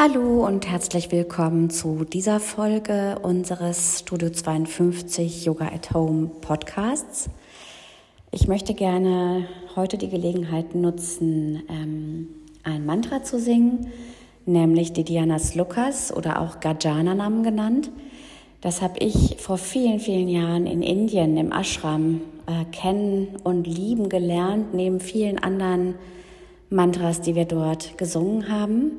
Hallo und herzlich willkommen zu dieser Folge unseres Studio 52 Yoga at Home Podcasts. Ich möchte gerne heute die Gelegenheit nutzen, ähm, ein Mantra zu singen, nämlich die Lukas oder auch Gajananam genannt. Das habe ich vor vielen, vielen Jahren in Indien im Ashram äh, kennen und lieben gelernt, neben vielen anderen Mantras, die wir dort gesungen haben.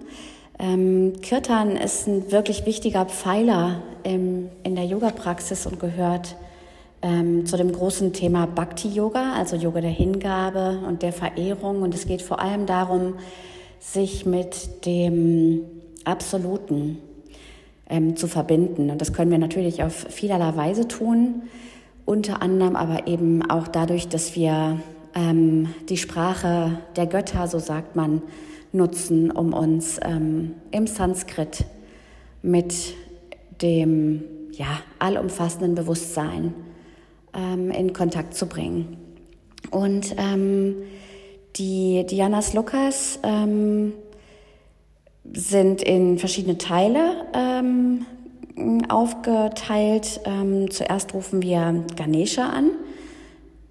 Ähm, Kirtan ist ein wirklich wichtiger Pfeiler im, in der Yoga-Praxis und gehört ähm, zu dem großen Thema Bhakti-Yoga, also Yoga der Hingabe und der Verehrung. Und es geht vor allem darum, sich mit dem Absoluten ähm, zu verbinden. Und das können wir natürlich auf vielerlei Weise tun, unter anderem aber eben auch dadurch, dass wir ähm, die Sprache der Götter, so sagt man, nutzen, um uns ähm, im Sanskrit mit dem ja, allumfassenden Bewusstsein ähm, in Kontakt zu bringen. Und ähm, die Dianas Lukas ähm, sind in verschiedene Teile ähm, aufgeteilt. Ähm, zuerst rufen wir Ganesha an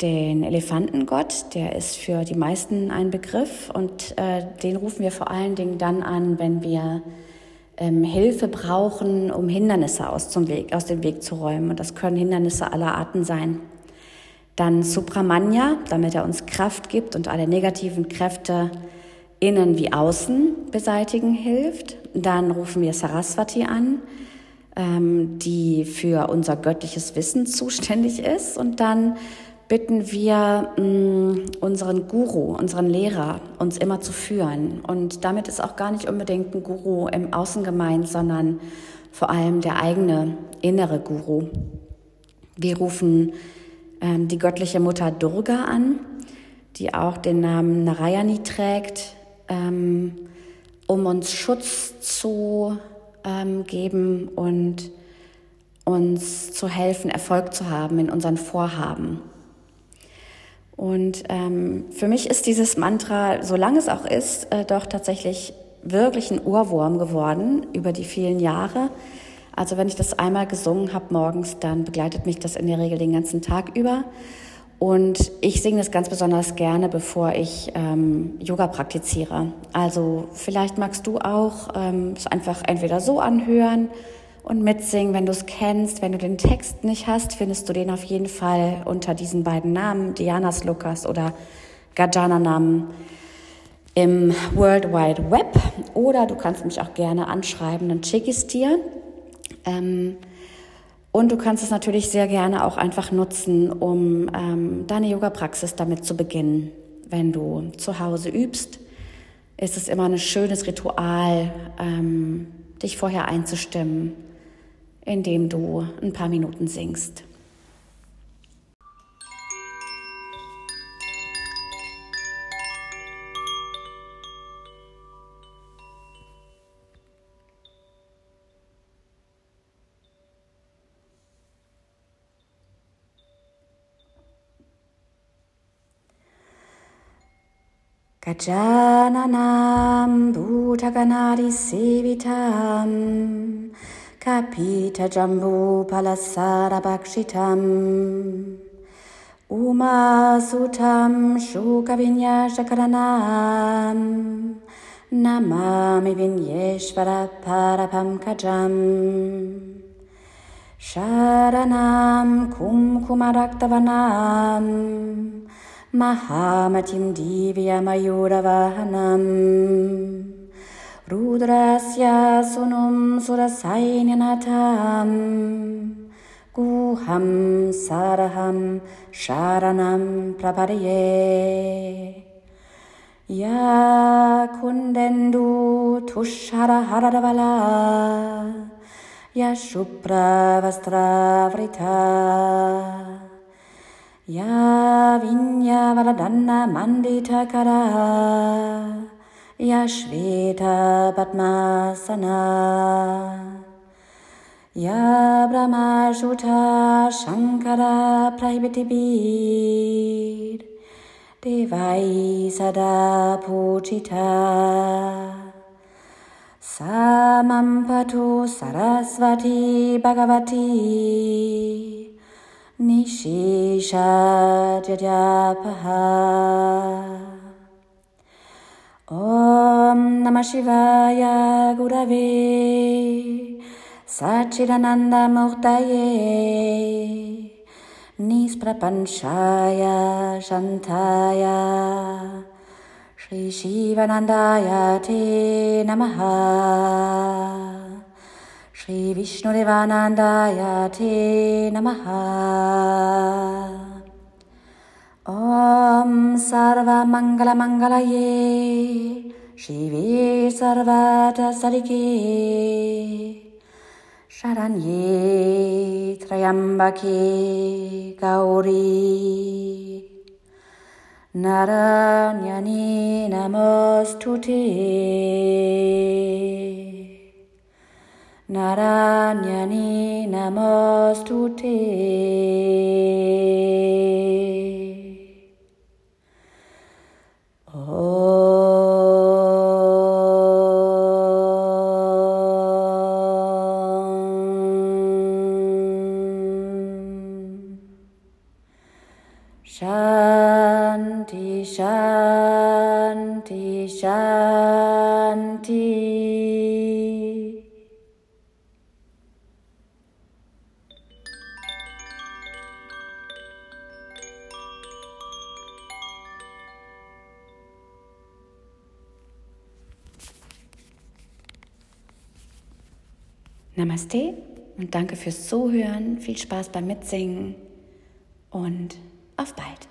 den Elefantengott, der ist für die meisten ein Begriff und äh, den rufen wir vor allen Dingen dann an, wenn wir ähm, Hilfe brauchen, um Hindernisse aus, zum Weg, aus dem Weg zu räumen. Und das können Hindernisse aller Arten sein. Dann Supramanya, damit er uns Kraft gibt und alle negativen Kräfte innen wie außen beseitigen hilft. Dann rufen wir Saraswati an, ähm, die für unser göttliches Wissen zuständig ist. Und dann bitten wir mh, mm, unseren Guru, unseren Lehrer, uns immer zu führen. Und damit ist auch gar nicht unbedingt ein Guru im Außen gemeint, sondern vor allem der eigene innere Guru. Wir rufen ähm, die göttliche Mutter Durga an, die auch den Namen Narayani trägt, ähm, um uns Schutz zu ähm, geben und uns zu helfen, Erfolg zu haben in unseren Vorhaben. Und ähm, für mich ist dieses Mantra, solange es auch ist, äh, doch tatsächlich wirklich ein Ohrwurm geworden über die vielen Jahre. Also wenn ich das einmal gesungen habe morgens, dann begleitet mich das in der Regel den ganzen Tag über. Und ich singe das ganz besonders gerne, bevor ich ähm, Yoga praktiziere. Also vielleicht magst du auch ähm, es einfach entweder so anhören und mitsingen, wenn du es kennst. Wenn du den Text nicht hast, findest du den auf jeden Fall unter diesen beiden Namen, Dianas Lukas oder Gajananam im World Wide Web. Oder du kannst mich auch gerne anschreiben, dann schicke ich es dir. Ähm, und du kannst es natürlich sehr gerne auch einfach nutzen, um ähm, deine Yoga-Praxis damit zu beginnen. Wenn du zu Hause übst, ist es immer ein schönes Ritual, ähm, dich vorher einzustimmen indem du ein paar Minuten singst. Gajananam Bhutaganadi Sevitam Kapita Jambu Palasara Bhakshitam Uma Sutam Shukavinya Shakaranam Namami Vinyeshvara Parapankajam Sharanam Kumkumaraktavanam Mahamatim Divya Mayuravahanam रुद्रस्य सुनुं सुरसैन्यनाथां गुहं सरहं शरणं प्रपरये या कुन्देन्दुतुषरहरवला या शुभ्रवस्त्रावृता या विन्यावलदन्नमण्डितकरा। Vastravrita Ya vinya valadana mandita kara Yashveta Padmasana. Ya Brahma Shuta Shankara Prahibitibir Devai Sada Puchita. Sa Samampatu Sarasvati Bhagavati. Nishishadyapaha Om Namah नमः शिवाय गुरवे सच्चिदनन्दमुक्तये निष्प्रपञ्चाय सन्थाय श्रीशिवानन्दायठे नमः श्रीविष्णुदेवानन्दाय ते नमः ॐ सर्वमङ्गलमङ्गलये Shive Sarvata Sadike Sharanye Trayambake Gauri Naranyani Namostute Naranyani Namostute Namaste und danke fürs Zuhören. Viel Spaß beim Mitsingen und auf bald.